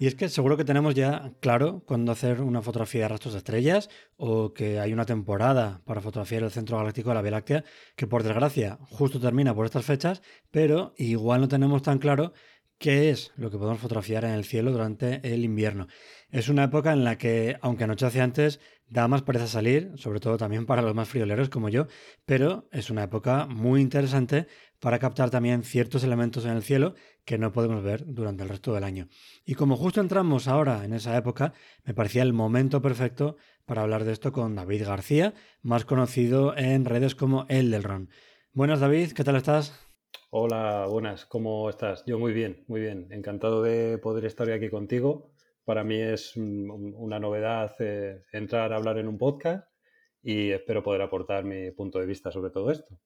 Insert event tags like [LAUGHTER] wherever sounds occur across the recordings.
Y es que seguro que tenemos ya claro cuándo hacer una fotografía de rastros de estrellas o que hay una temporada para fotografiar el centro galáctico de la Vía Láctea que por desgracia justo termina por estas fechas, pero igual no tenemos tan claro qué es lo que podemos fotografiar en el cielo durante el invierno. Es una época en la que, aunque anochece antes, da más pereza salir, sobre todo también para los más frioleros como yo, pero es una época muy interesante para captar también ciertos elementos en el cielo que no podemos ver durante el resto del año. Y como justo entramos ahora en esa época, me parecía el momento perfecto para hablar de esto con David García, más conocido en redes como El del Ron. Buenas David, ¿qué tal estás? Hola, buenas, ¿cómo estás? Yo muy bien, muy bien. Encantado de poder estar aquí contigo. Para mí es una novedad eh, entrar a hablar en un podcast y espero poder aportar mi punto de vista sobre todo esto.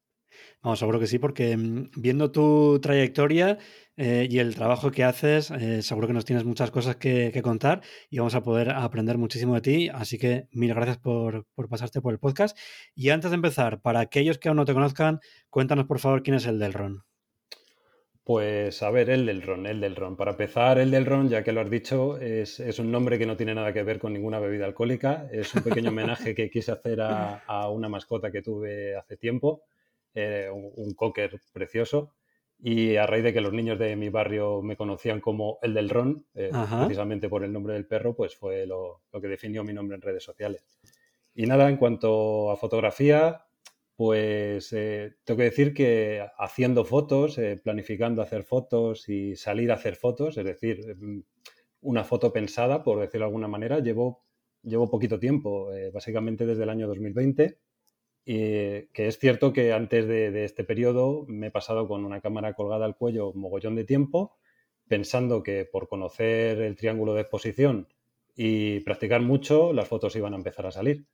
Vamos, seguro que sí, porque mm, viendo tu trayectoria eh, y el trabajo que haces, eh, seguro que nos tienes muchas cosas que, contar y vamos a poder aprender muchísimo de ti. Así que mil gracias por, pasarte por el podcast. Y antes de empezar, para aquellos que aún no te conozcan, cuéntanos por favor quién es el del Ron. Pues a ver, el del ron, el del ron. Para empezar, el del ron, ya que lo has dicho, es, un nombre que no tiene nada que ver con ninguna bebida alcohólica. Es un pequeño homenaje que quise hacer a, una mascota que tuve hace tiempo, eh, un, cocker precioso. Y a raíz de que los niños de mi barrio me conocían como el del ron, eh, precisamente por el nombre del perro, pues fue lo, lo que definió mi nombre en redes sociales. Y nada, en cuanto a fotografía, pues eh, tengo que decir que haciendo fotos, eh, planificando hacer fotos y salir a hacer fotos, es decir, mm, una foto pensada, por decirlo de alguna manera, llevo, llevo poquito tiempo, básicamente desde el año 2020. Y que es cierto que antes de, este periodo me he pasado con una cámara colgada al cuello mogollón de tiempo, pensando que por conocer el triángulo de exposición y practicar mucho, las fotos iban a empezar a salir.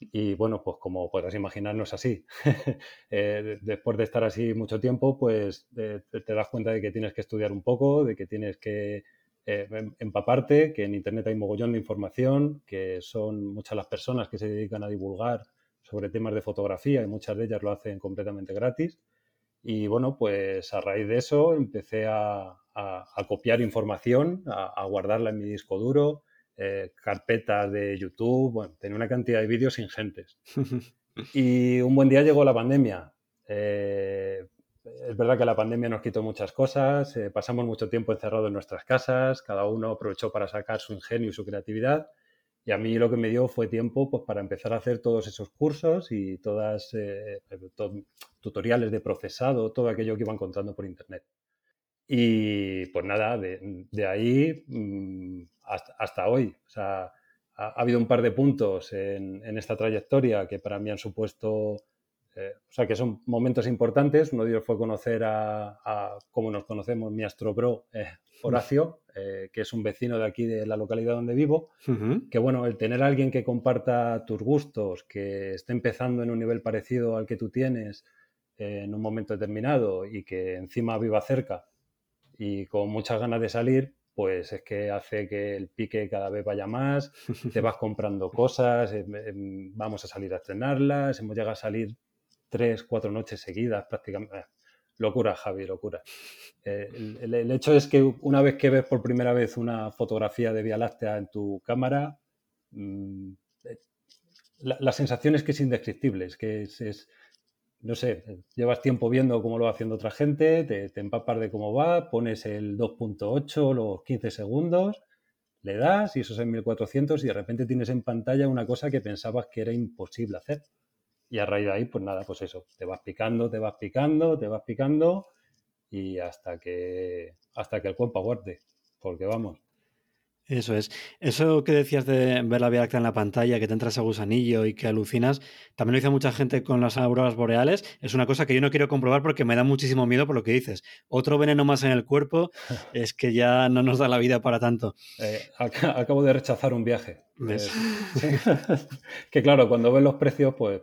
Y bueno, pues como podrás imaginar, no es así. [LAUGHS] Eh, después de estar así mucho tiempo, pues te das cuenta de que tienes que estudiar un poco, de que tienes que eh, em, empaparte, que en Internet hay mogollón de información, que son muchas las personas que se dedican a divulgar sobre temas de fotografía y muchas de ellas lo hacen completamente gratis. Y bueno, pues a raíz de eso empecé a, copiar información, a guardarla en mi disco duro, eh, carpetas de YouTube, bueno, tenía una cantidad de vídeos ingentes. [LAUGHS] y un buen día llegó la pandemia. Eh, es verdad que la pandemia nos quitó muchas cosas, eh, pasamos mucho tiempo encerrados en nuestras casas, cada uno aprovechó para sacar su ingenio y su creatividad. Y a mí lo que me dio fue tiempo pues, para empezar a hacer todos esos cursos y todas tutoriales de procesado, todo aquello que iba encontrando por internet. Y pues nada, de, ahí mm, hasta, hoy. O sea, ha, habido un par de puntos en, esta trayectoria que para mí han supuesto, eh, o sea, que son momentos importantes. Uno de ellos fue conocer a, como nos conocemos, mi astrobro eh, Horacio, eh, que es un vecino de aquí de la localidad donde vivo. Que bueno, el tener a alguien que comparta tus gustos, que esté empezando en un nivel parecido al que tú tienes en un momento determinado y que encima viva cerca y con muchas ganas de salir, pues es que hace que el pique cada vez vaya más, [LAUGHS] te vas comprando cosas, em, em, vamos a salir a estrenarlas, hemos llegado a salir tres, cuatro noches seguidas prácticamente. Eh, locura, Javi, locura. Eh, el, hecho es que una vez que ves por primera vez una fotografía de Vía Láctea en tu cámara, mm, eh, la, sensación es que es indescriptible, es que es, no sé, llevas tiempo viendo cómo lo va haciendo otra gente, te, te empapas de cómo va, pones el 2.8, los 15 segundos, le das y eso es en 1400 y de repente tienes en pantalla una cosa que pensabas que era imposible hacer. Y a raíz de ahí, pues nada, pues eso, te vas picando, te vas picando, te vas picando y hasta que, hasta que el cuerpo aguante, porque vamos. Eso es. Eso que decías de ver la Vía Láctea en la pantalla, que te entras a gusanillo y que alucinas, también lo dice mucha gente con las auroras boreales. Es una cosa que yo no quiero comprobar porque me da muchísimo miedo por lo que dices. Otro veneno más en el cuerpo [LAUGHS] es que ya no nos da la vida para tanto. Eh, acabo de rechazar un viaje. Eh, [LAUGHS] [LAUGHS] que claro, cuando ves los precios, pues...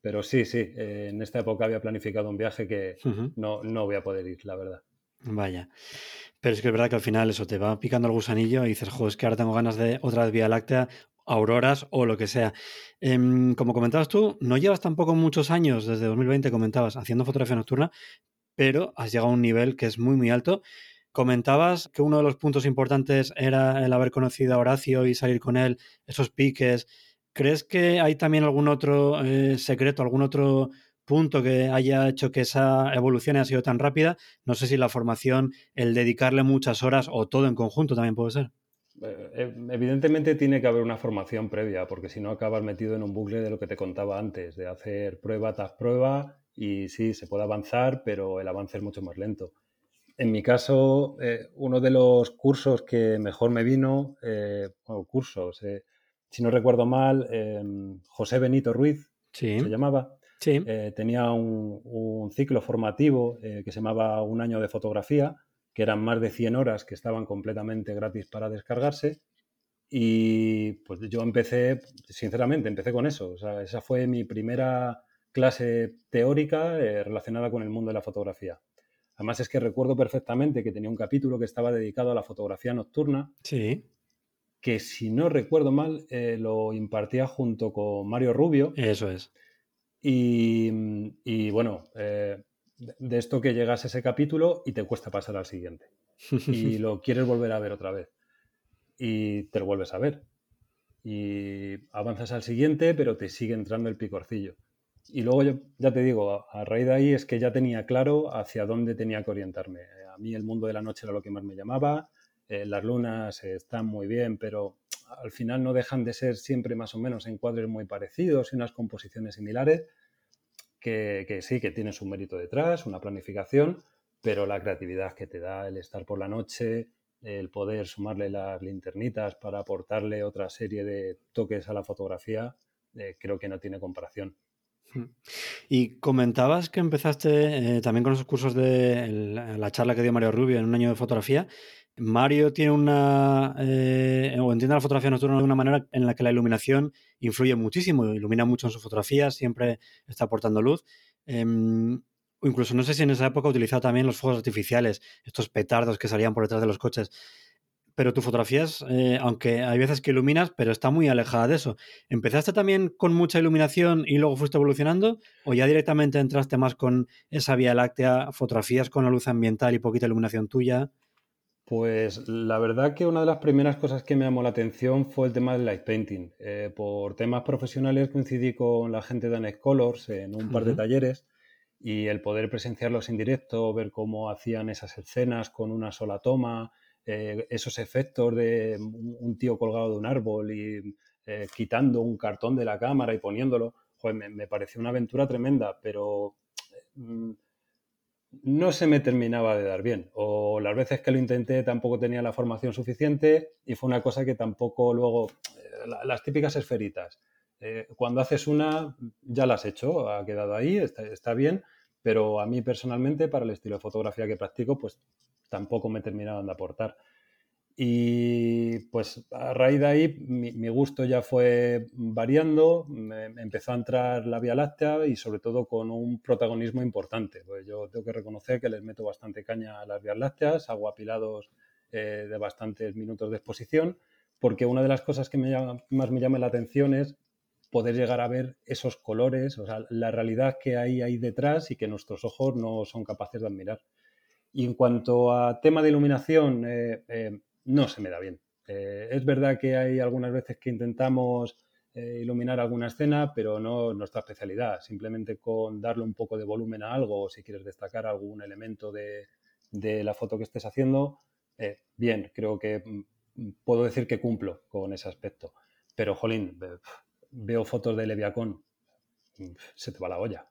Pero sí, sí, eh, en esta época había planificado un viaje que no, no voy a poder ir, la verdad. Vaya. Pero es que es verdad que al final eso te va picando el gusanillo y dices, joder, es que ahora tengo ganas de otra Vía Láctea, auroras o lo que sea. Em, como comentabas tú, no llevas tampoco muchos años, desde 2020 comentabas, haciendo fotografía nocturna, pero has llegado a un nivel que es muy, muy alto. Comentabas que uno de los puntos importantes era el haber conocido a Horacio y salir con él, esos piques. ¿Crees que hay también algún otro eh, secreto, algún otro punto que haya hecho que esa evolución haya sido tan rápida. No sé si la formación, el dedicarle muchas horas o todo en conjunto también puede ser. Eh, eh, evidentemente tiene que haber una formación previa, porque si no acabas metido en un bucle de lo que te contaba antes, de hacer prueba tras prueba y sí, se puede avanzar, pero el avance es mucho más lento. En mi caso, eh, uno de los cursos que mejor me vino, bueno, cursos, si no recuerdo mal, José Benito Ruiz se llamaba, eh, tenía un, ciclo formativo eh, que se llamaba Un año de fotografía, que eran más de 100 horas que estaban completamente gratis para descargarse. Y pues yo empecé, sinceramente, empecé con eso. O sea, esa fue mi primera clase teórica eh, relacionada con el mundo de la fotografía. Además es que recuerdo perfectamente que tenía un capítulo que estaba dedicado a la fotografía nocturna. Sí. Que si no recuerdo mal, lo impartía junto con Mario Rubio. Eso es. Y, bueno, eh, de esto que llegas a ese capítulo y te cuesta pasar al siguiente. Y [LAUGHS] lo quieres volver a ver otra vez. Y te lo vuelves a ver. Y avanzas al siguiente, pero te sigue entrando el picorcillo. Y luego yo, ya te digo, a raíz de ahí es que ya tenía claro hacia dónde tenía que orientarme. A mí el mundo de la noche era lo que más me llamaba. Eh, las lunas están muy bien, pero al final no dejan de ser siempre más o menos encuadres muy parecidos y unas composiciones similares, que, sí, que tienen su mérito detrás, una planificación, pero la creatividad que te da el estar por la noche, el poder sumarle las linternitas para aportarle otra serie de toques a la fotografía, eh, creo que no tiene comparación. Hmm. Y comentabas que empezaste eh, también con esos cursos de la charla que dio Mario Rubio en un año de fotografía. Mario tiene una, eh, o entiende la fotografía nocturna de una manera en la que la iluminación influye muchísimo, ilumina mucho en su fotografía, siempre está aportando luz. O incluso no sé si en esa época utilizaba también los fuegos artificiales, estos petardos que salían por detrás de los coches. Pero tu fotografía es, eh, aunque hay veces que iluminas, pero está muy alejada de eso. ¿Empezaste también con mucha iluminación y luego fuiste evolucionando? ¿O ya directamente entraste más con esa vía láctea, fotografías con la luz ambiental y poquita iluminación tuya? Pues la verdad que una de las primeras cosas que me llamó la atención fue el tema del light painting. Eh, por temas profesionales coincidí con la gente de Anex Colors en un par de talleres y el poder presenciarlos en directo, ver cómo hacían esas escenas con una sola toma, eh, esos efectos de un tío colgado de un árbol y eh, quitando un cartón de la cámara y poniéndolo, me, me, pareció una aventura tremenda, pero mm, no se me terminaba de dar bien. O las veces que lo intenté tampoco tenía la formación suficiente y fue una cosa que tampoco luego, eh, las típicas esferitas. Eh, cuando haces una, ya la has hecho, ha quedado ahí, está, bien, pero a mí personalmente, para el estilo de fotografía que practico, pues tampoco me terminaban de aportar. Y pues a raíz de ahí mi, gusto ya fue variando, me, empezó a entrar la Vía Láctea y sobre todo con un protagonismo importante. Pues yo tengo que reconocer que les meto bastante caña a las Vías Lácteas, hago apilados eh, de bastantes minutos de exposición, porque una de las cosas que más me llama la atención es poder llegar a ver esos colores, o sea, la realidad que hay ahí detrás y que nuestros ojos no son capaces de admirar. Y en cuanto a tema de iluminación, eh, eh, no se me da bien. Eh, es verdad que hay algunas veces que intentamos eh, iluminar alguna escena, pero no nuestra especialidad. Simplemente con darle un poco de volumen a algo o si quieres destacar algún elemento de, la foto que estés haciendo, eh, bien, creo que mm, puedo decir que cumplo con ese aspecto. Pero, jolín, veo fotos de Leviacón, mm, se te va la olla.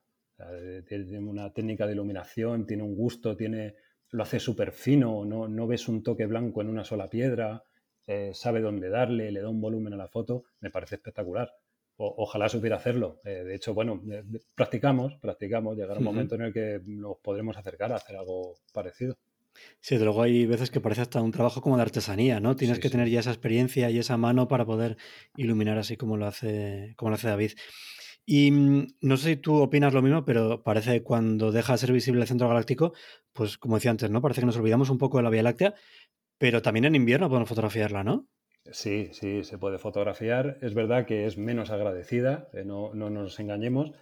Tiene una técnica de iluminación, tiene un gusto, tiene, lo hace súper fino, no, no, ves un toque blanco en una sola piedra, eh, sabe dónde darle, le da un volumen a la foto, me parece espectacular. ojalá supiera hacerlo. Eh, de hecho, bueno, eh, practicamos, practicamos, llegará un momento en el que nos podremos acercar a hacer algo parecido. Sí, luego hay veces que parece hasta un trabajo como de artesanía, ¿no? Tienes que tener ya esa experiencia y esa mano para poder iluminar así como lo hace, como lo hace David. Y mm, no sé si tú opinas lo mismo, pero parece que cuando deja de ser visible el centro galáctico, pues como decía antes, ¿no? Parece que nos olvidamos un poco de la Vía Láctea, pero también en invierno podemos fotografiarla, ¿no? Sí, sí, se puede fotografiar. Es verdad que es menos agradecida, eh, no, no, nos engañemos.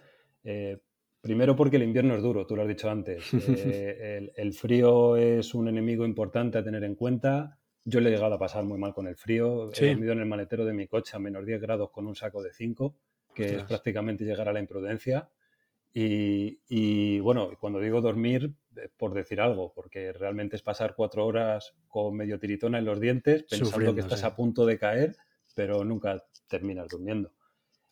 Eh, primero porque el invierno es duro, tú lo has dicho antes. [LAUGHS] Eh, el, frío es un enemigo importante a tener en cuenta. Yo le he llegado a pasar muy mal con el frío. He dormido en el maletero de mi coche a menos 10 grados con un saco de 5 que es prácticamente llegar a la imprudencia. Y, bueno, cuando digo dormir, eh, por decir algo, porque realmente es pasar cuatro horas con medio tiritona en los dientes, pensando que estás a punto de caer, pero nunca terminas durmiendo.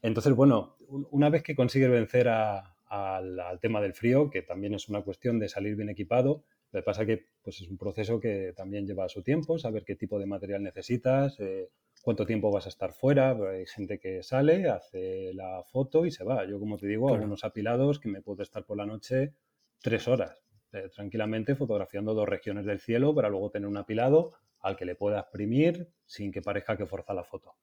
Entonces, bueno, una vez que consigues vencer al, tema del frío, que también es una cuestión de salir bien equipado, lo que pasa que pues, es un proceso que también lleva su tiempo, saber qué tipo de material necesitas, eh, cuánto tiempo vas a estar fuera. Hay gente que sale, hace la foto y se va. Yo, como te digo, hago unos apilados que me puedo estar por la noche tres horas eh, tranquilamente fotografiando dos regiones del cielo para luego tener un apilado al que le pueda exprimir sin que parezca que forza la foto.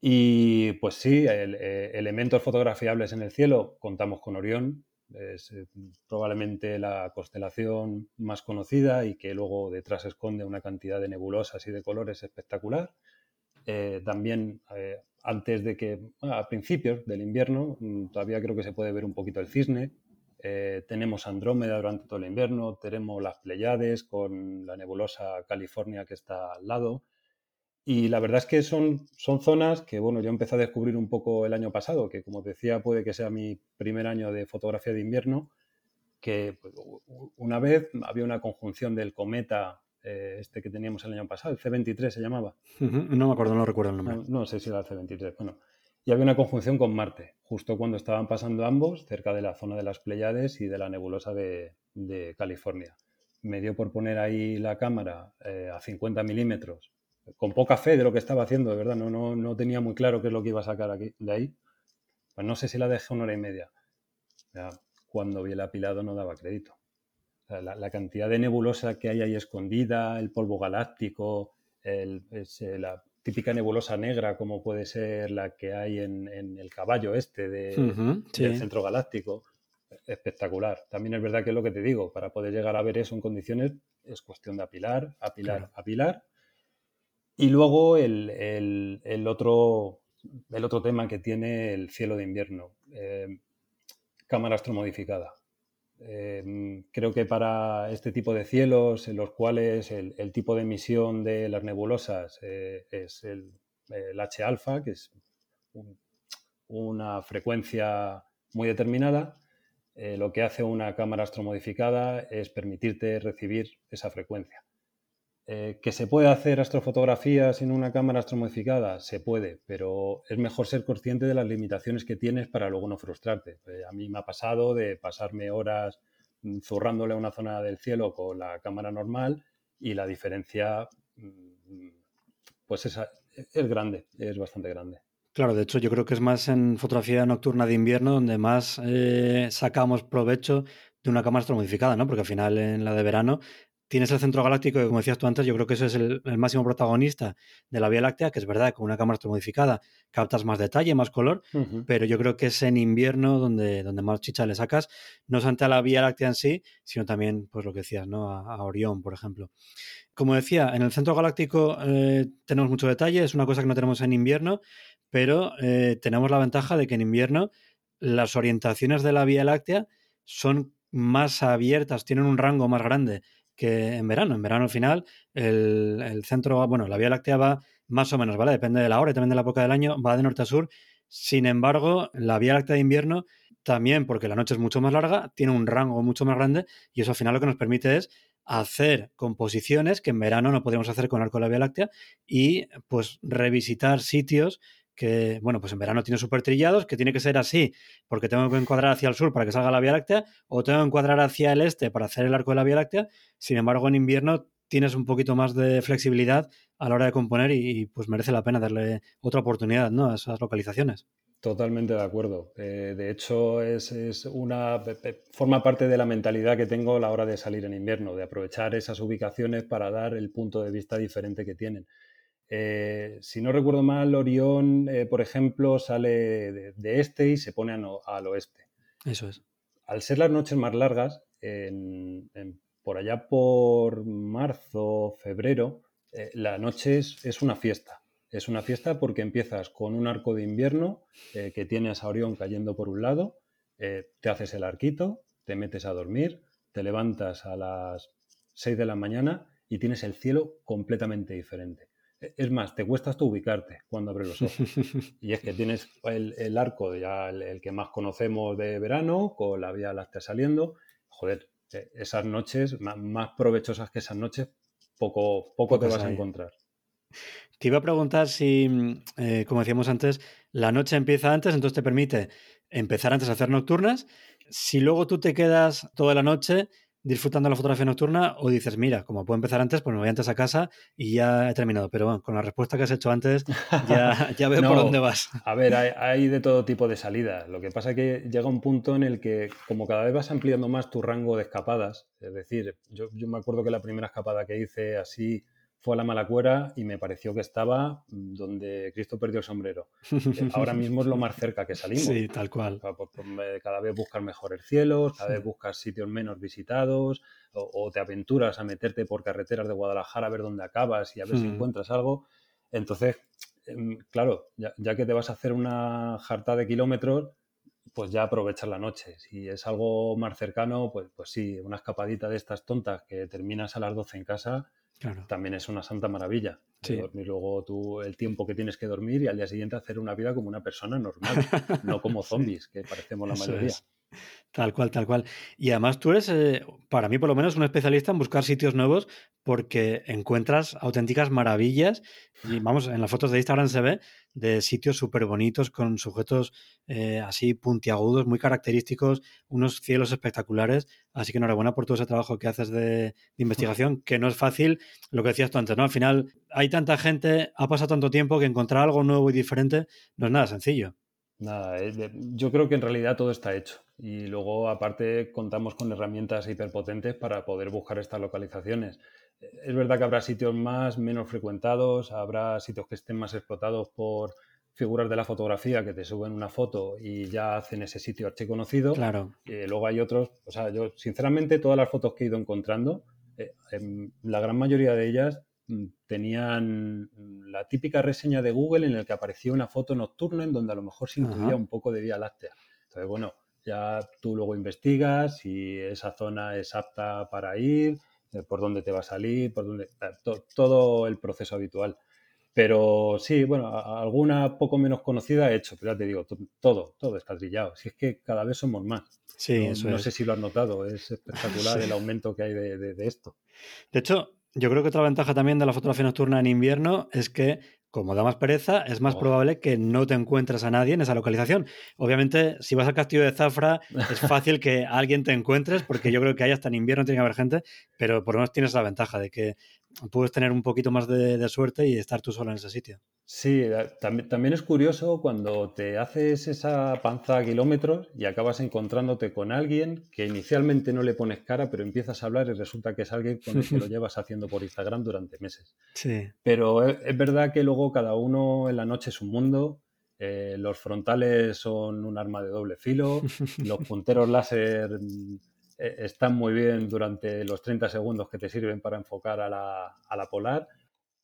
Y pues sí, eh, elementos fotografiables en el cielo, contamos con Orión, es eh, probablemente la constelación más conocida y que luego detrás esconde una cantidad de nebulosas y de colores espectacular. Eh, también eh, antes de que, a principios del invierno, mm, todavía creo que se puede ver un poquito el cisne. Tenemos Andrómeda durante todo el invierno, tenemos las Pleiades con la nebulosa California que está al lado. Y la verdad es que son, son zonas que, bueno, yo empecé a descubrir un poco el año pasado, que como decía puede que sea mi primer año de fotografía de invierno, que pues, una vez había una conjunción del cometa eh, este que teníamos el año pasado, el C23 se llamaba. No me acuerdo, no recuerdo el nombre. No, sé si era el C23. Bueno, y había una conjunción con Marte, justo cuando estaban pasando ambos cerca de la zona de las Pleiades y de la nebulosa de, California. Me dio por poner ahí la cámara eh, a 50 milímetros, con poca fe de lo que estaba haciendo, de verdad, no, no, no tenía muy claro qué es lo que iba a sacar aquí, de ahí. Pues no sé si la dejé una hora y media. cuando vi el apilado no daba crédito la, cantidad de nebulosa que hay ahí escondida, el polvo galáctico, eh, la típica nebulosa negra como puede ser la que hay en, el caballo este del centro galáctico. Espectacular. También es verdad que es lo que te digo, para poder llegar a ver eso en condiciones es cuestión de apilar, apilar, apilar. Y luego el, otro, el tema que tiene el cielo de invierno, eh, cámara astromodificada. Em, creo que para este tipo de cielos en los cuales el, tipo de emisión de las nebulosas eh, es el, H-alfa, que es una frecuencia muy determinada, eh, lo que hace una cámara astromodificada es permitirte recibir esa frecuencia. Eh, ¿Que se puede hacer astrofotografía sin una cámara astromodificada? Se puede, pero es mejor ser consciente de las limitaciones que tienes para luego no frustrarte. Eh, a mí me ha pasado de pasarme horas mm, zurrándole a una zona del cielo con la cámara normal y la diferencia mm, pues es, es grande, es bastante grande. Claro, de hecho yo creo que es más en fotografía nocturna de invierno donde más eh, sacamos provecho de una cámara astromodificada, ¿no? Porque al final en la de verano tienes el centro galáctico, que como decías tú antes, yo creo que ese es el, máximo protagonista de la Vía Láctea, que es verdad, con una cámara modificada captas más detalle, más color, pero yo creo que es en invierno donde, donde más chicha le sacas, no solamente a la Vía Láctea en sí, sino también, pues lo que decías, ¿no? A, Orión, por ejemplo. Como decía, en el centro galáctico eh, tenemos mucho detalle, es una cosa que no tenemos en invierno, pero eh, tenemos la ventaja de que en invierno las orientaciones de la Vía Láctea son más abiertas, tienen un rango más grande que en verano. En verano al final el, el centro, bueno, la Vía Láctea va más o menos, ¿vale? Depende de la hora y también de la época del año, va de norte a sur. Sin embargo, la Vía Láctea de invierno también, porque la noche es mucho más larga, tiene un rango mucho más grande y eso al final lo que nos permite es hacer composiciones que en verano no podríamos hacer con Arco de la Vía Láctea y pues revisitar sitios que, bueno, pues en verano tiene súper trillados, que tiene que ser así, porque tengo que encuadrar hacia el sur para que salga la Vía Láctea, o tengo que encuadrar hacia el este para hacer el arco de la Vía Láctea. Sin embargo, en invierno tienes un poquito más de flexibilidad a la hora de componer y, pues merece la pena darle otra oportunidad ¿no? a esas localizaciones. Totalmente de acuerdo. Eh, de hecho, es, una forma parte de la mentalidad que tengo a la hora de salir en invierno, de aprovechar esas ubicaciones para dar el punto de vista diferente que tienen. Eh, si no recuerdo mal, Orión, eh, por ejemplo, sale de, este y se pone al oeste. Eso es. Al ser las noches más largas, por allá por marzo, febrero, la noche es una fiesta es una fiesta porque empiezas con un arco de invierno eh, que tienes a Orión cayendo por un lado, eh, te haces el arquito, te metes a dormir, te levantas a las 6 de la mañana y tienes el cielo completamente diferente. Es más, te cuesta hasta ubicarte cuando abres los ojos. [LAUGHS] Y es que tienes el, arco, ya el, que más conocemos de verano, con la Vía Láctea saliendo. Joder, e, esas noches, más, provechosas que esas noches, poco, poco te vas a encontrar. Te iba a preguntar si, mm, eh, como decíamos antes, la noche empieza antes, entonces te permite empezar antes a hacer nocturnas. Si luego tú te quedas toda la noche disfrutando la fotografía nocturna o dices, mira, como puedo empezar antes, pues me voy antes a casa y ya he terminado. Pero bueno, con la respuesta que has hecho antes, ya, [LAUGHS] ya veo por dónde vas. A ver, hay, de todo tipo de salidas. Lo que pasa es que llega un punto en el que, como cada vez vas ampliando más tu rango de escapadas, es decir, yo, yo me acuerdo que la primera escapada que hice así fue a la Malacuera y me pareció que estaba mm, donde Cristo perdió el sombrero. Eh, ahora [LAUGHS] mismo es lo más cerca que salimos. Sí, tal cual. Pues, pues, cada vez buscas mejores cielos, cada vez buscas sitios menos visitados o, te aventuras a meterte por carreteras de Guadalajara a ver dónde acabas y a ver si encuentras algo. Entonces, em, claro, ya, ya, que te vas a hacer una jarta de kilómetros, pues ya aprovechar la noche. Si es algo más cercano, pues, pues sí, una escapadita de estas tontas que terminas a las 12 en casa, también es una santa maravilla. Dormir luego tú el tiempo que tienes que dormir y al día siguiente hacer una vida como una persona normal, [LAUGHS] no como zombies, que parecemos la mayoría. Tal cual, tal cual. Y además tú eres, eh, para mí por lo menos, un especialista en buscar sitios nuevos porque encuentras auténticas maravillas. Y vamos, en las fotos de Instagram se ve de sitios súper bonitos con sujetos eh, así puntiagudos, muy característicos, unos cielos espectaculares. Así que enhorabuena por todo ese trabajo que haces de, investigación, que no es fácil, lo que decías tú antes, ¿no? Al final hay tanta gente, ha pasado tanto tiempo que encontrar algo nuevo y diferente no es nada sencillo. Nada, eh, yo creo que en realidad todo está hecho y luego aparte contamos con herramientas hiperpotentes para poder buscar estas localizaciones. Es verdad que habrá sitios más, menos frecuentados, habrá sitios que estén más explotados por figuras de la fotografía que te suben una foto y ya hacen ese sitio archiconocido. Claro. Y luego hay otros, o sea, yo sinceramente todas las fotos que he ido encontrando, eh, la gran mayoría de ellas Mm, tenían la típica reseña de Google en la que aparecía una foto nocturna en donde a lo mejor se intuía un poco de Vía Láctea. Entonces, bueno, ya tú luego investigas si esa zona es apta para ir, eh, por dónde te va a salir, por dónde, todo el proceso habitual. Pero sí, bueno, alguna poco menos conocida he hecho, pero ya te digo, todo, todo está trillado. Si es que cada vez somos más. Sí, no, eso no sé si lo has notado, es espectacular [LAUGHS] el aumento que hay de esto. De hecho, yo creo que otra ventaja también de la fotografía nocturna en invierno es que, como da más pereza, es más oh. probable que no te encuentres a nadie en esa localización. Obviamente, si vas al castillo de Zafra, es [LAUGHS] fácil que alguien te encuentres, porque yo creo que ahí hasta en invierno tiene que haber gente, pero por lo menos tienes la ventaja de que puedes tener un poquito más de, suerte y estar tú solo en ese sitio. Sí, también, también, es curioso cuando te haces esa panza a kilómetros y acabas encontrándote con alguien que inicialmente no le pones cara, pero empiezas a hablar y resulta que es alguien con el que lo [LAUGHS] llevas haciendo por Instagram durante meses. Sí. Pero es, verdad que luego cada uno en la noche es un mundo. Eh, los frontales son un arma de doble filo, [LAUGHS] los punteros láser están muy bien durante los 30 segundos que te sirven para enfocar a la, polar,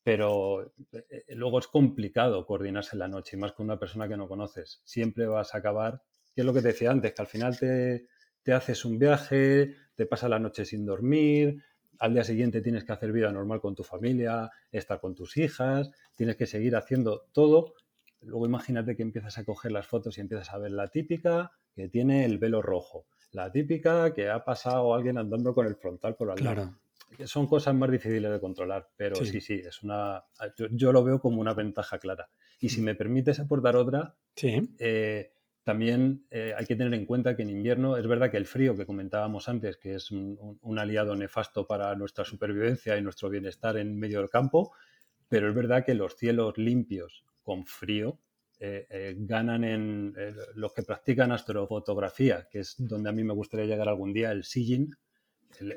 pero eh, eh, luego es complicado coordinarse en la noche, y más con una persona que no conoces. Siempre vas a acabar, que es lo que te decía antes, que al final te, te haces un viaje, te pasas la noche sin dormir, al día siguiente tienes que hacer vida normal con tu familia, estar con tus hijas, tienes que seguir haciendo todo. Luego imagínate que empiezas a coger las fotos y empiezas a ver la típica que tiene el velo rojo, la típica que ha pasado alguien andando con el frontal por al lado. Son cosas más difíciles de controlar, pero sí, sí, es una. Yo, lo veo como una ventaja clara. Y si mm. me permites aportar otra, sí. Eh, también eh, hay que tener en cuenta que en invierno es verdad que el frío que comentábamos antes, que es un, aliado nefasto para nuestra supervivencia y nuestro bienestar en medio del campo, pero es verdad que los cielos limpios con frío eh, eh, ganan en los que practican astrofotografía, que es donde a mí me gustaría llegar algún día, el seeing,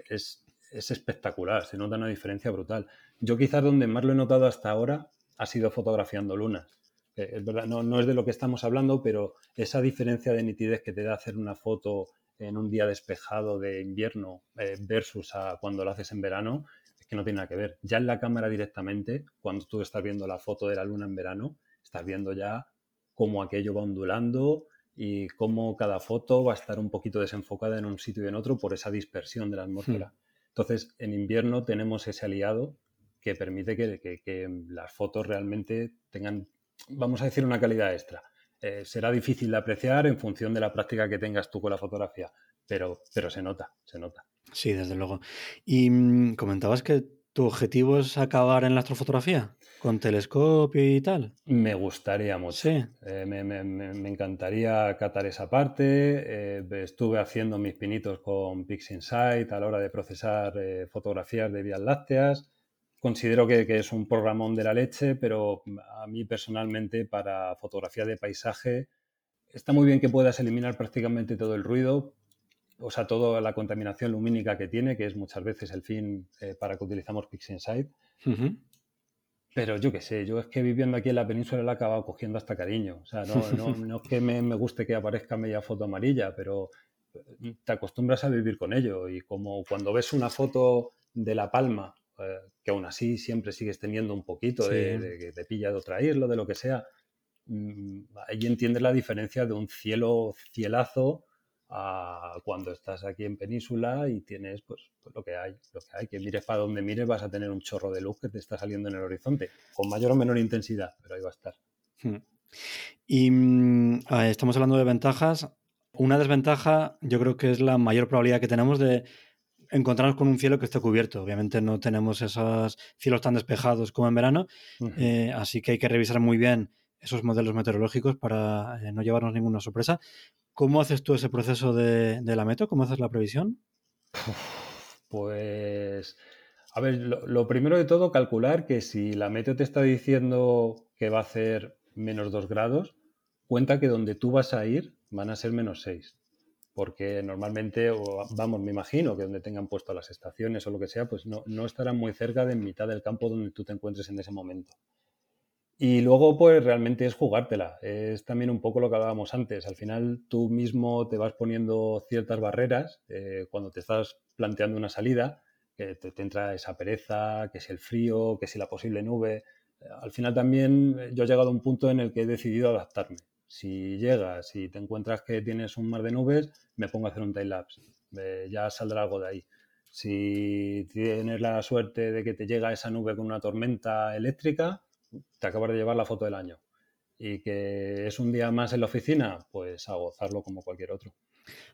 es, es espectacular, se nota una diferencia brutal. Yo quizás donde más lo he notado hasta ahora ha sido fotografiando lunas es verdad, no, es de lo que estamos hablando, pero esa diferencia de nitidez que te da hacer una foto en un día despejado de invierno eh, versus a cuando lo haces en verano, es que no tiene nada que ver. Ya en la cámara directamente, cuando tú estás viendo la foto de la luna en verano, estás viendo ya cómo aquello va ondulando y cómo cada foto va a estar un poquito desenfocada en un sitio y en otro por esa dispersión de la atmósfera. Hmm. Entonces, en invierno tenemos ese aliado que permite que las fotos realmente tengan vamos a decir, una calidad extra. Eh, será difícil de apreciar en función de la práctica que tengas tú con la fotografía, pero, pero se nota, se nota. Sí, desde luego. Y mm, comentabas que tu objetivo es acabar en la astrofotografía, con telescopio y tal. Me gustaría mucho. Sí. Eh, me, encantaría catar esa parte. Eh, estuve haciendo mis pinitos con PixInsight a la hora de procesar fotografías de vías lácteas considero que, es un programón de la leche, pero a mí personalmente para fotografía de paisaje está muy bien que puedas eliminar prácticamente todo el ruido, o sea, toda la contaminación lumínica que tiene, que es muchas veces el fin eh, para que utilizamos PixInsight. Pero yo qué sé, yo es que viviendo aquí en la península le he acabado cogiendo hasta cariño. O sea, no, [LAUGHS] no, es que me, me, guste que aparezca media foto amarilla, pero eh, te acostumbras a vivir con ello. Y como cuando ves una foto de La Palma eh, que aún así siempre sigues teniendo un poquito de, de, de, pilla de otra isla, de lo que sea. Mm, ahí entiendes la diferencia de un cielo cielazo a cuando estás aquí en península y tienes pues, pues, lo que hay, lo que hay, que mires para donde mires vas a tener un chorro de luz que te está saliendo en el horizonte, con mayor o menor intensidad, pero ahí va a estar. Hmm. Y mm, estamos hablando de ventajas. Una desventaja yo creo que es la mayor probabilidad que tenemos de encontrarnos con un cielo que esté cubierto. Obviamente no tenemos esos cielos tan despejados como en verano, eh, así que hay que revisar muy bien esos modelos meteorológicos para eh, no llevarnos ninguna sorpresa. ¿Cómo haces tú ese proceso de, la meto? ¿Cómo haces la previsión? Pues, a ver, lo, primero de todo, calcular que si la meteo te está diciendo que va a hacer menos 2 grados, cuenta que donde tú vas a ir van a ser menos 6 porque normalmente, vamos, me imagino que donde tengan puesto las estaciones o lo que sea, pues no, no estarán muy cerca de mitad del campo donde tú te encuentres en ese momento. Y luego, pues realmente es jugártela. Es también un poco lo que hablábamos antes. Al final tú mismo te vas poniendo ciertas barreras eh, cuando te estás planteando una salida, que te, te, entra esa pereza, que si el frío, que si la posible nube. Al final también yo he llegado a un punto en el que he decidido adaptarme. Si llegas y te encuentras que tienes un mar de nubes, me pongo a hacer un time lapse. ya saldrá algo de ahí. Si tienes la suerte de que te llega esa nube con una tormenta eléctrica, te acabas de llevar la foto del año. Y que es un día más en la oficina, pues a gozarlo como cualquier otro.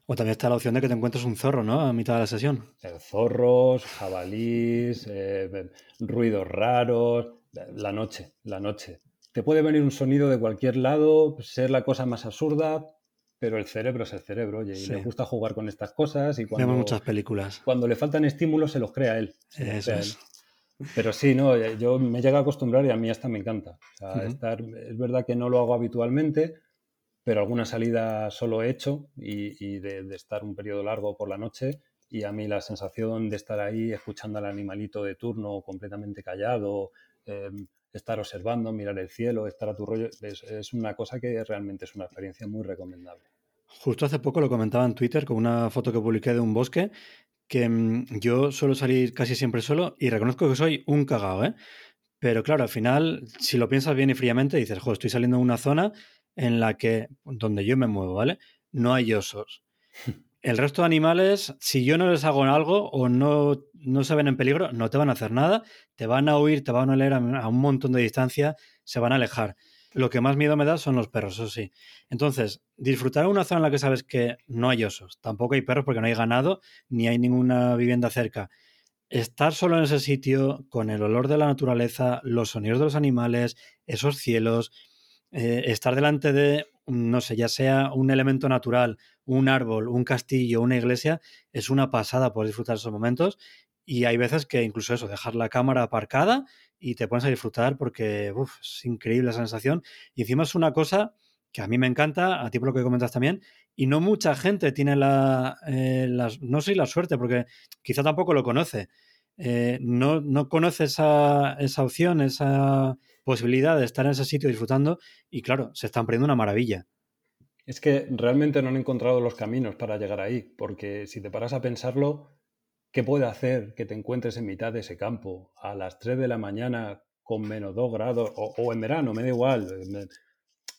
O también está la opción de que te encuentres un zorro, ¿no? A mitad de la sesión. Eh, zorros, jabalís, eh, ruidos raros. La noche, la noche te puede venir un sonido de cualquier lado, ser la cosa más absurda, pero el cerebro es el cerebro, oye, y le gusta jugar con estas cosas. Y cuando, muchas películas. Cuando le faltan estímulos, se los crea él. Pero sí, no, eh, yo me llega a acostumbrar y a mí hasta me encanta. estar, es verdad que no lo hago habitualmente, pero alguna salida solo he hecho y, de, estar un periodo largo por la noche. Y a mí la sensación de estar ahí escuchando al animalito de turno completamente callado, em, estar observando, mirar el cielo, estar a tu rollo, es, una cosa que realmente es una experiencia muy recomendable. Justo hace poco lo comentaba en Twitter con una foto que publiqué de un bosque, que mm, yo suelo salir casi siempre solo y reconozco que soy un cagao, ¿eh? Pero claro, al final, si lo piensas bien y fríamente, dices, jo, estoy saliendo de una zona en la que, donde yo me muevo, ¿vale? No hay osos. [LAUGHS] el resto de animales, si yo no les hago algo o no, no se ven en peligro, no te van a hacer nada, te van a huir, te van a leer a, un montón de distancia, se van a alejar. Lo que más miedo me da son los perros, eso sí. Entonces, disfrutar una zona en la que sabes que no hay osos, tampoco hay perros porque no hay ganado, ni hay ninguna vivienda cerca. Estar solo en ese sitio, con el olor de la naturaleza, los sonidos de los animales, esos cielos, eh, estar delante de, no sé, ya sea un elemento natural un árbol, un castillo, una iglesia, es una pasada poder disfrutar esos momentos. Y hay veces que incluso eso, dejar la cámara aparcada y te pones a disfrutar porque es increíble la sensación. Y encima es una cosa que a mí me encanta, a ti por lo que comentas también, y no mucha gente tiene la, eh, no sé la suerte, porque quizá tampoco lo conoce. Eh, no, no conoce esa, esa opción, esa posibilidad de estar en ese sitio disfrutando y claro, se están perdiendo una maravilla. Es que realmente no han encontrado los caminos para llegar ahí, porque si te paras a pensarlo, ¿qué puede hacer que te encuentres en mitad de ese campo a las 3 de la mañana con menos 2 grados o, en verano, me da igual?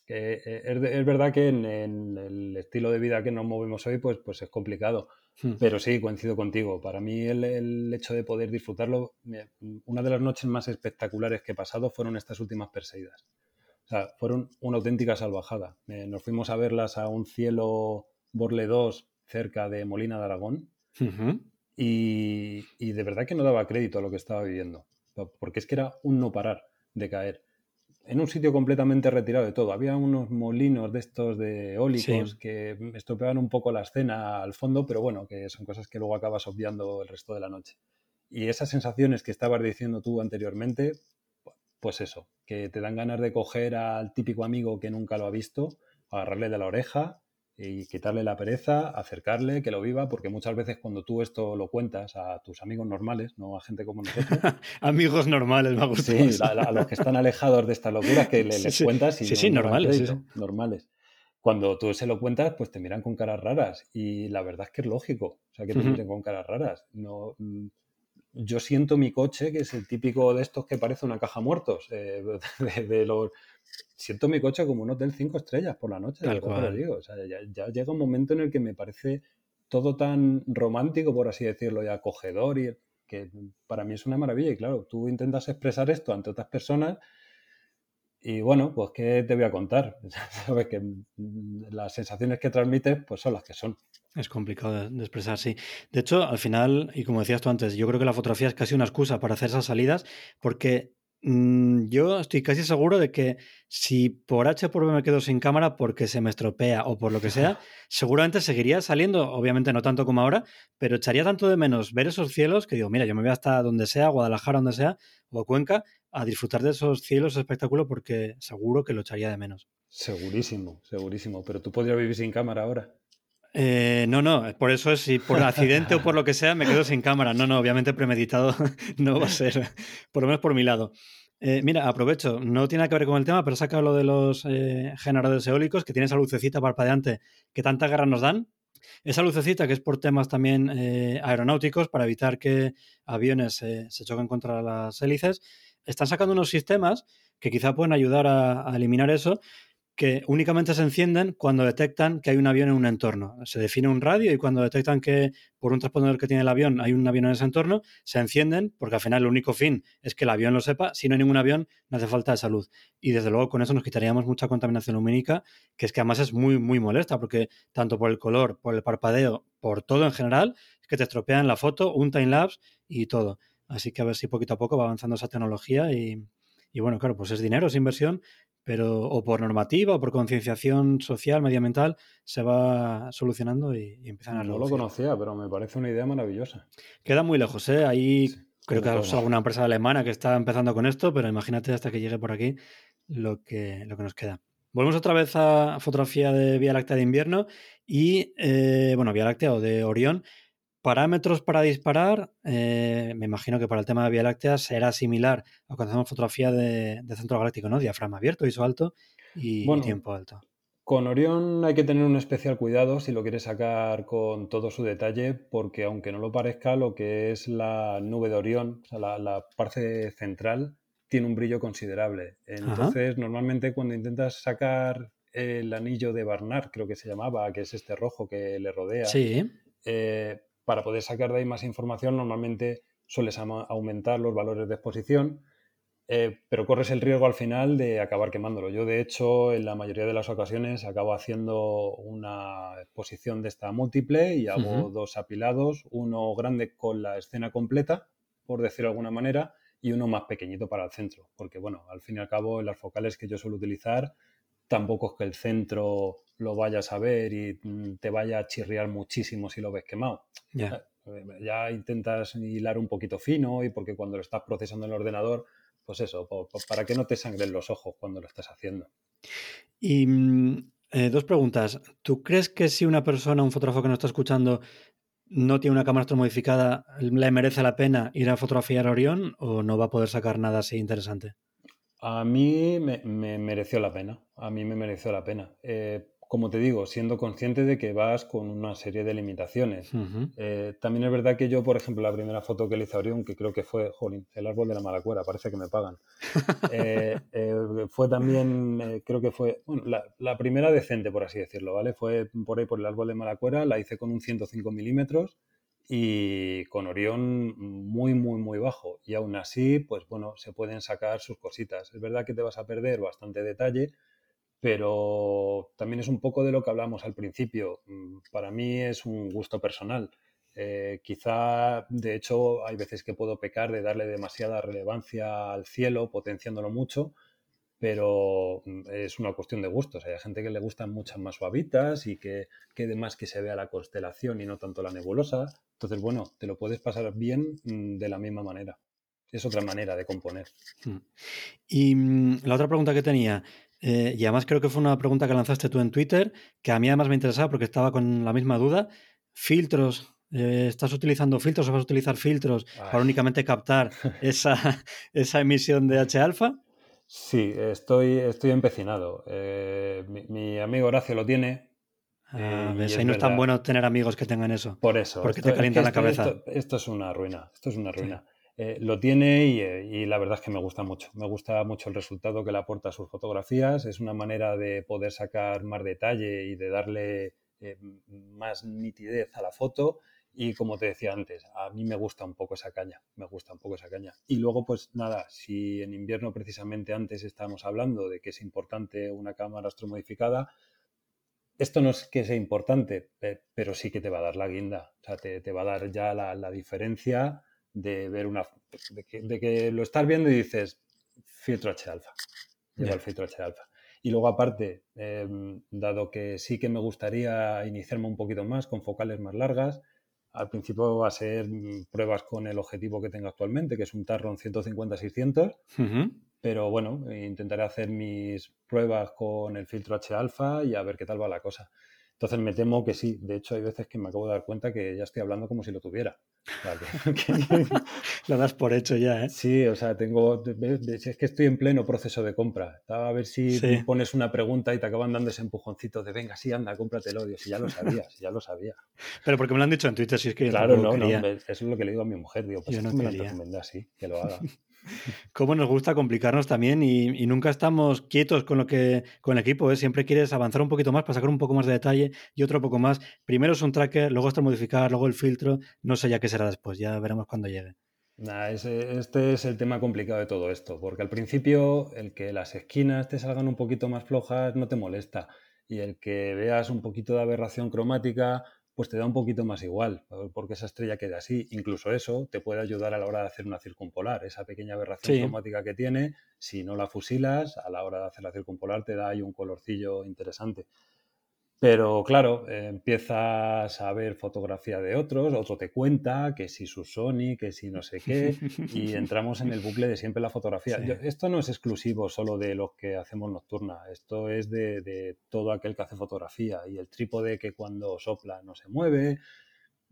Eh, es, verdad que en, el estilo de vida que nos movemos hoy, pues, pues es complicado. Hmm. Pero sí, coincido contigo. Para mí el, el, hecho de poder disfrutarlo, una de las noches más espectaculares que he pasado fueron estas últimas perseguidas. O sea, fueron una auténtica salvajada. Eh, nos fuimos a verlas a un cielo Borle 2 cerca de Molina de Aragón y, de verdad que no daba crédito a lo que estaba viviendo, porque es que era un no parar de caer. En un sitio completamente retirado de todo. Había unos molinos de estos de eólicos que estropeaban un poco la escena al fondo, pero bueno, que son cosas que luego acabas obviando el resto de la noche. Y esas sensaciones que estabas diciendo tú anteriormente, pues eso, que te dan ganas de coger al típico amigo que nunca lo ha visto, agarrarle de la oreja y quitarle la pereza, acercarle, que lo viva, porque muchas veces cuando tú esto lo cuentas a tus amigos normales, no a gente como nosotros. [LAUGHS] amigos normales, me gusta. Sí, a, los que están alejados de esta locura, que [LAUGHS] les cuentas y sí, sí, normales, normales. Cuando tú se lo cuentas, pues te miran con caras raras. Y la verdad es que es lógico, o sea, que te miren con caras raras. No, mm, yo siento mi coche, que es el típico de estos que parece una caja muertos, eh, [LAUGHS] de, los... Siento mi coche como un hotel cinco estrellas por la noche, Tal cual. digo. O sea, ya, llega un momento en el que me parece todo tan romántico, por así decirlo, y acogedor, y que para mí es una maravilla. Y claro, tú intentas expresar esto ante otras personas y bueno, pues ¿qué te voy a contar? [LAUGHS] Sabes que las sensaciones que transmites pues son las que son. Es complicado de, expresar, sí. De hecho, al final, y como decías tú antes, yo creo que la fotografía es casi una excusa para hacer esas salidas, porque mm, yo estoy casi seguro de que si por H por B me quedo sin cámara porque se me estropea o por lo que sea, [LAUGHS] seguramente seguiría saliendo, obviamente no tanto como ahora, pero echaría tanto de menos ver esos cielos que digo, mira, yo me voy hasta donde sea, Guadalajara, donde sea, o Cuenca, a disfrutar de esos cielos espectáculos porque seguro que lo echaría de menos. Segurísimo, segurísimo. Pero tú podrías vivir sin cámara ahora. Eh, no, no, por eso es si por accidente o por lo que sea me quedo sin cámara. No, no, obviamente premeditado [LAUGHS] no va a ser, por lo menos por mi lado. Eh, mira, aprovecho, no tiene que ver con el tema, pero saca lo de los eh, generadores eólicos, que tiene esa lucecita parpadeante que tanta guerra nos dan. Esa lucecita que es por temas también aeronáuticos, para evitar que aviones se choquen contra las hélices, están sacando unos sistemas que quizá pueden ayudar a eliminar eso, que únicamente se encienden cuando detectan que hay un avión en un entorno. Se define un radio y cuando detectan que por un transpondedor que tiene el avión hay un avión en ese entorno, se encienden porque al final el único fin es que el avión lo sepa. Si no hay ningún avión, no hace falta esa luz. Y desde luego con eso nos quitaríamos mucha contaminación lumínica, que es que además es muy, muy molesta porque tanto por el color, por el parpadeo, por todo en general, es que te estropean la foto, un time lapse y todo. Así que a ver si poquito a poco va avanzando esa tecnología y, y bueno, claro, pues es dinero, es inversión, pero o por normativa o por concienciación social, medioambiental, se va solucionando y, empiezan a No lo conocía, pero me parece una idea maravillosa. Queda muy lejos, ¿eh? Ahí creo que es alguna empresa alemana que está empezando con esto, pero imagínate hasta que llegue por aquí lo que, lo que nos queda. Volvemos otra vez a fotografía de Vía Láctea de invierno y, eh, bueno, Vía Láctea o de Orión. Parámetros para disparar, eh, me imagino que para el tema de Vía Láctea será similar a cuando hacemos fotografía de, centro galáctico, ¿no? Diafragma abierto, ISO alto y, tiempo alto. Con Orión hay que tener un especial cuidado si lo quieres sacar con todo su detalle, porque aunque no lo parezca, lo que es la nube de Orión, o sea, la, parte central, tiene un brillo considerable. Entonces, normalmente cuando intentas sacar el anillo de Barnard, creo que se llamaba, que es este rojo que le rodea. Sí. Eh, para poder sacar de ahí más información, normalmente sueles aumentar los valores de exposición, eh, pero corres el riesgo al final de acabar quemándolo. Yo, de hecho, en la mayoría de las ocasiones acabo haciendo una exposición de esta múltiple y hago dos apilados, uno grande con la escena completa, por decirlo de alguna manera, y uno más pequeñito para el centro, porque bueno, al fin y al cabo en las focales que yo suelo utilizar, tampoco es que el centro lo vayas a ver y mm, te vaya a chirriar muchísimo si lo ves quemado. Ya. Eh, ya intentas hilar un poquito fino y porque cuando lo estás procesando en el ordenador, pues eso, para que no te sangren los ojos cuando lo estás haciendo. Y mm, eh, dos preguntas. ¿Tú crees que si una persona, un fotógrafo que nos está escuchando, no tiene una cámara modificada, ¿le merece la pena ir a fotografiar a Orión o no va a poder sacar nada así interesante? A mí me, mereció la pena, a mí me mereció la pena. Eh, como te digo, siendo consciente de que vas con una serie de limitaciones. Eh, también es verdad que yo, por ejemplo, la primera foto que le hice a Orión, que creo que fue, jolín, el árbol de la malacuera, parece que me pagan. [LAUGHS] Eh, fue también, creo que fue, bueno, la, la, primera decente, por así decirlo, ¿vale? Fue por ahí por el árbol de malacuera, la hice con un 105 milímetros y con Orión muy, muy, muy bajo. Y aún así, pues bueno, se pueden sacar sus cositas. Es verdad que te vas a perder bastante detalle, pero también es un poco de lo que hablamos al principio. Mm, para mí es un gusto personal. Eh, quizá, de hecho, hay veces que puedo pecar de darle demasiada relevancia al cielo, potenciándolo mucho, pero mm, es una cuestión de gustos. Hay gente que le gustan muchas más suavitas y que quede más que se vea la constelación y no tanto la nebulosa. Entonces, bueno, te lo puedes pasar bien mm, de la misma manera. Es otra manera de componer. Hmm. Y mm, la otra pregunta que tenía, eh, y además creo que fue una pregunta que lanzaste tú en Twitter, que a mí además me interesaba porque estaba con la misma duda. Filtros, eh, ¿estás utilizando filtros o vas a utilizar filtros para únicamente captar [LAUGHS] esa, esa emisión de H-alfa? Sí, estoy, estoy empecinado. Eh, mi, amigo Horacio lo tiene. Ah, ahí no es tan bueno tener amigos que tengan eso. Por eso. Porque te calienta la cabeza. Esto, es una ruina. Esto es una ruina. Eh, lo tiene y, la verdad es que me gusta mucho. Me gusta mucho el resultado que le aporta a sus fotografías. Es una manera de poder sacar más detalle y de darle eh, más nitidez a la foto. Y como te decía antes, a mí me gusta un poco esa caña, me gusta un poco esa caña. Y luego, pues nada, si en invierno precisamente antes estábamos hablando de que es importante una cámara astromodificada, esto no es que sea importante, pero sí que te va a dar la guinda, o sea, te, va a dar ya la, diferencia de ver una, de que, lo estás viendo y dices, filtro H alfa, lleva el filtro H alfa. Y luego aparte, em, dado que sí que me gustaría iniciarme un poquito más con focales más largas, al principio va a ser mm, pruebas con el objetivo que tengo actualmente, que es un Tarron 150-600. Pero bueno, intentaré hacer mis pruebas con el filtro H alfa y a ver qué tal va la cosa. Entonces me temo que sí. De hecho, hay veces que me acabo de dar cuenta que ya estoy hablando como si lo tuviera. [LAUGHS] lo das por hecho ya, ¿eh? Sí, o sea, tengo. Es que estoy en pleno proceso de compra. Estaba a ver si pones una pregunta y te acaban dando ese empujoncito de venga, sí, anda, cómpratelo. Dios, si ya lo sabías, ya lo sabía. Pero porque me lo han dicho en Twitter, si es que. Claro, no, no, eso es lo que le digo a mi mujer. Digo, pues yo no me lo así, que lo haga. [LAUGHS] Cómo nos gusta complicarnos también y, nunca estamos quietos con lo que con el equipo. ¿eh? Siempre quieres avanzar un poquito más para sacar un poco más de detalle y otro poco más. Primero es un tracker, luego es modificar, luego el filtro. No sé ya qué será después, ya veremos cuando llegue. este es el tema complicado de todo esto, porque al principio el que las esquinas te salgan un poquito más flojas no te molesta y el que veas un poquito de aberración cromática pues te da un poquito más igual, porque esa estrella queda así. Incluso eso te puede ayudar a la hora de hacer una circumpolar. Esa pequeña aberración cromática que tiene, si no la fusilas, a la hora de hacer la circumpolar te da ahí un colorcillo interesante. Pero claro, empiezas a ver fotografía de otros, otro te cuenta que si su Sony, que si no sé qué, y [LAUGHS] entramos en el bucle de siempre la fotografía. esto no es exclusivo solo de los que hacemos nocturna, esto es de, todo aquel que hace fotografía y el trípode que cuando sopla no se mueve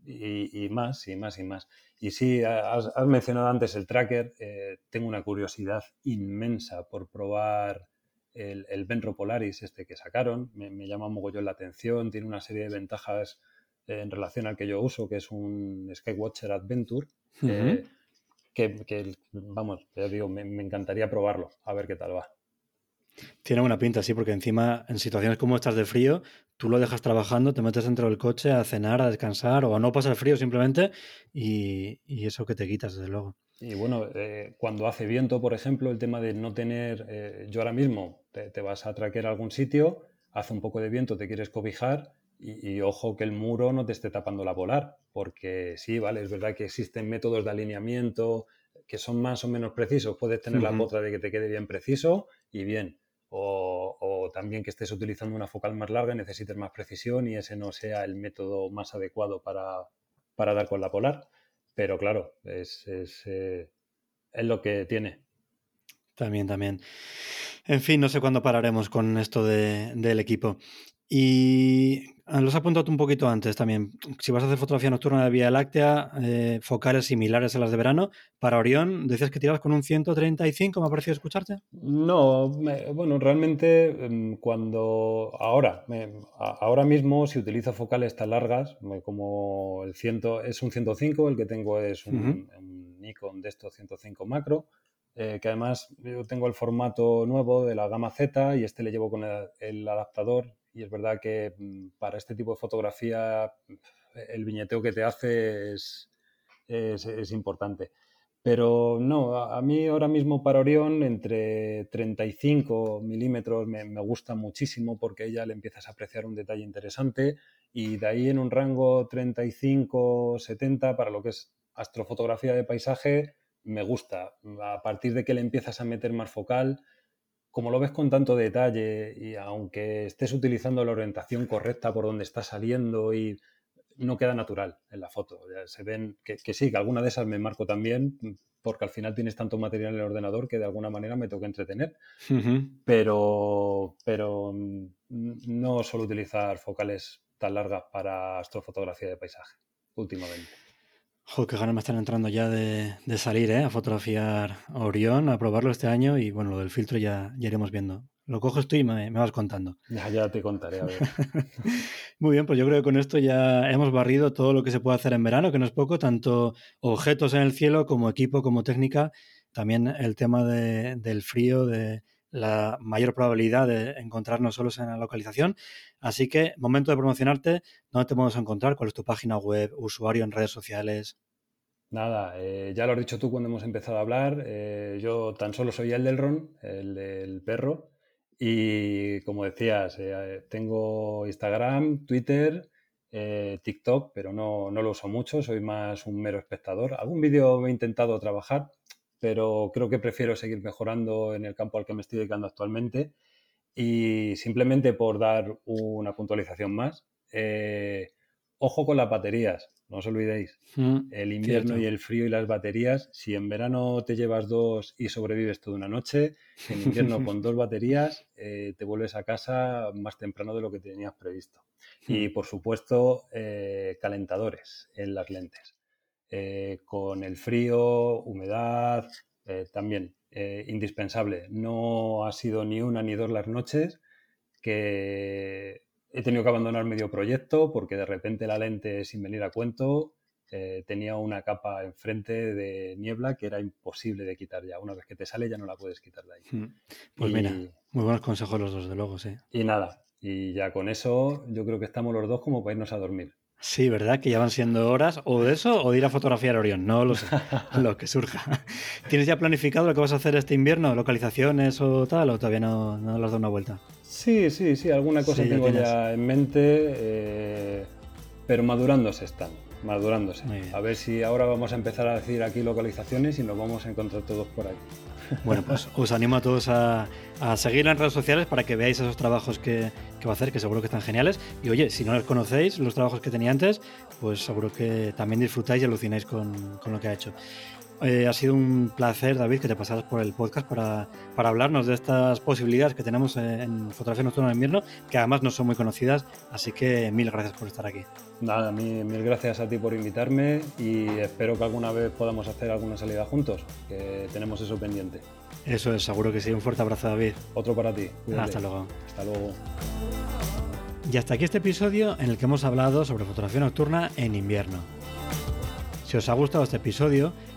y, más y más y más. Y sí, has, mencionado antes el tracker, eh, tengo una curiosidad inmensa por probar el, el Benro Polaris este que sacaron, me, llama un mogollón la atención, tiene una serie de ventajas eh, en relación al que yo uso, que es un Skywatcher Adventure, eh, que, vamos, ya digo, me, encantaría probarlo, a ver qué tal va. Tiene buena pinta, sí, porque encima en situaciones como estas de frío, tú lo dejas trabajando, te metes dentro del coche a cenar, a descansar o a no pasar frío simplemente y, eso que te quitas, desde luego. Y bueno, eh, cuando hace viento, por ejemplo, el tema de no tener, eh, yo ahora mismo te, vas a traquear a algún sitio, hace un poco de viento, te quieres cobijar y, ojo que el muro no te esté tapando la polar, porque sí, vale, es verdad que existen métodos de alineamiento que son más o menos precisos, puedes tener la potra de que te quede bien preciso y bien, o, también que estés utilizando una focal más larga y necesites más precisión y ese no sea el método más adecuado para, dar con la polar. Pero claro, es, es, eh, es lo que tiene. También, también. En fin, no sé cuándo pararemos con esto del equipo. Y ah, los has apuntado un poquito antes también. Si vas a hacer fotografía nocturna de Vía Láctea, eh, focales similares a las de verano, para Orión, decías que tirabas con un 135, ¿me ha parecido escucharte? No, bueno, realmente em, cuando ahora, ahora mismo si utilizo focales tan largas, como el 100, es un 105, el que tengo es un, un Nikon de estos 105 macro, eh, que además yo tengo el formato nuevo de la gama Z y este le llevo con el, adaptador y es verdad que mm, para este tipo de fotografía el viñeteo que te hace es, es, importante. Pero no, a, mí ahora mismo para Orión entre 35 milímetros me, me, gusta muchísimo porque ya le empiezas a apreciar un detalle interesante y de ahí en un rango 35-70 para lo que es astrofotografía de paisaje me gusta. A partir de que le empiezas a meter más focal, como lo ves con tanto detalle y aunque estés utilizando la orientación correcta por donde está saliendo y no queda natural en la foto. Se ven que, sí, que alguna de esas me marco también porque al final tienes tanto material en el ordenador que de alguna manera me toca entretener. pero, pero mm, no suelo utilizar focales tan largas para astrofotografía de paisaje últimamente. Joder, qué ganas me están entrando ya de, salir ¿eh? a fotografiar a Orión, a probarlo este año y bueno, lo del filtro ya, ya iremos viendo. Lo coges tú y me, vas contando. Ya, ya te contaré, a ver. [LAUGHS] Muy bien, pues yo creo que con esto ya hemos barrido todo lo que se puede hacer en verano, que no es poco, tanto objetos en el cielo como equipo, como técnica. También el tema del frío, de la mayor probabilidad de encontrarnos solos en la localización. Así que, momento de promocionarte, ¿dónde te podemos encontrar? ¿Cuál es tu página web, usuario en redes sociales? Nada, eh, ya lo has dicho tú cuando hemos empezado a hablar. Eh, yo tan solo soy el del Ron, el del perro. Y como decías, eh, tengo Instagram, Twitter, TikTok, pero no, no, lo uso mucho, soy más un mero espectador. Algún vídeo he intentado trabajar, pero creo que prefiero seguir mejorando en el campo al que me estoy dedicando actualmente. Y simplemente por dar una puntualización más, eh, ojo con las baterías, no os olvidéis. Mm, el invierno y el frío y las baterías, si en verano te llevas dos y sobrevives toda una noche, en invierno con dos [LAUGHS] baterías eh, te vuelves a casa más temprano de lo que tenías previsto. Y mm. por supuesto, eh, calentadores en las lentes. Eh, con el frío, humedad, eh, también eh, indispensable. No ha sido ni una ni dos las noches que he tenido que abandonar medio proyecto porque de repente la lente, sin venir a cuento, tenía una capa enfrente de niebla que era imposible de quitar ya. Una vez que te sale ya no la puedes quitar de ahí. Hmm. Pues mira, muy buenos consejos los dos, de luego, sí. Y nada, y ya con eso yo creo que estamos los dos como para irnos a dormir. Sí, ¿verdad? Que ya van siendo horas o de eso o de ir a fotografiar Orión. No lo sé. [LAUGHS] lo que surja. [LAUGHS] ¿Tienes ya planificado lo que vas a hacer este invierno? ¿Localizaciones o tal? ¿O todavía no, no le has dado una vuelta? Sí, sí, sí. Alguna cosa tengo ya, en mente, eh, pero madurándose están. Madurándose. A ver si ahora vamos a empezar a decir aquí localizaciones y nos vamos a encontrar todos por ahí. Bueno, pues [LAUGHS] os animo a todos a, seguir en redes sociales para que veáis esos trabajos que, va a hacer, que seguro que están geniales. Y oye, si no los conocéis, los trabajos que tenía antes, pues seguro que también disfrutáis y alucináis con, con lo que ha hecho. Eh, ha sido un placer, David, que te pasaras por el podcast para, para hablarnos de estas posibilidades que tenemos en fotografía nocturna de invierno, que además no son muy conocidas, así que mil gracias por estar aquí. Nada, mil, mil gracias a ti por invitarme y espero que alguna vez podamos hacer alguna salida juntos, que tenemos eso pendiente. Eso es, seguro que sí. Un fuerte abrazo, David. Otro para ti. Hasta luego. Hasta luego. Y hasta aquí este episodio en el que hemos hablado sobre fotografía nocturna en invierno. Si os ha gustado este episodio,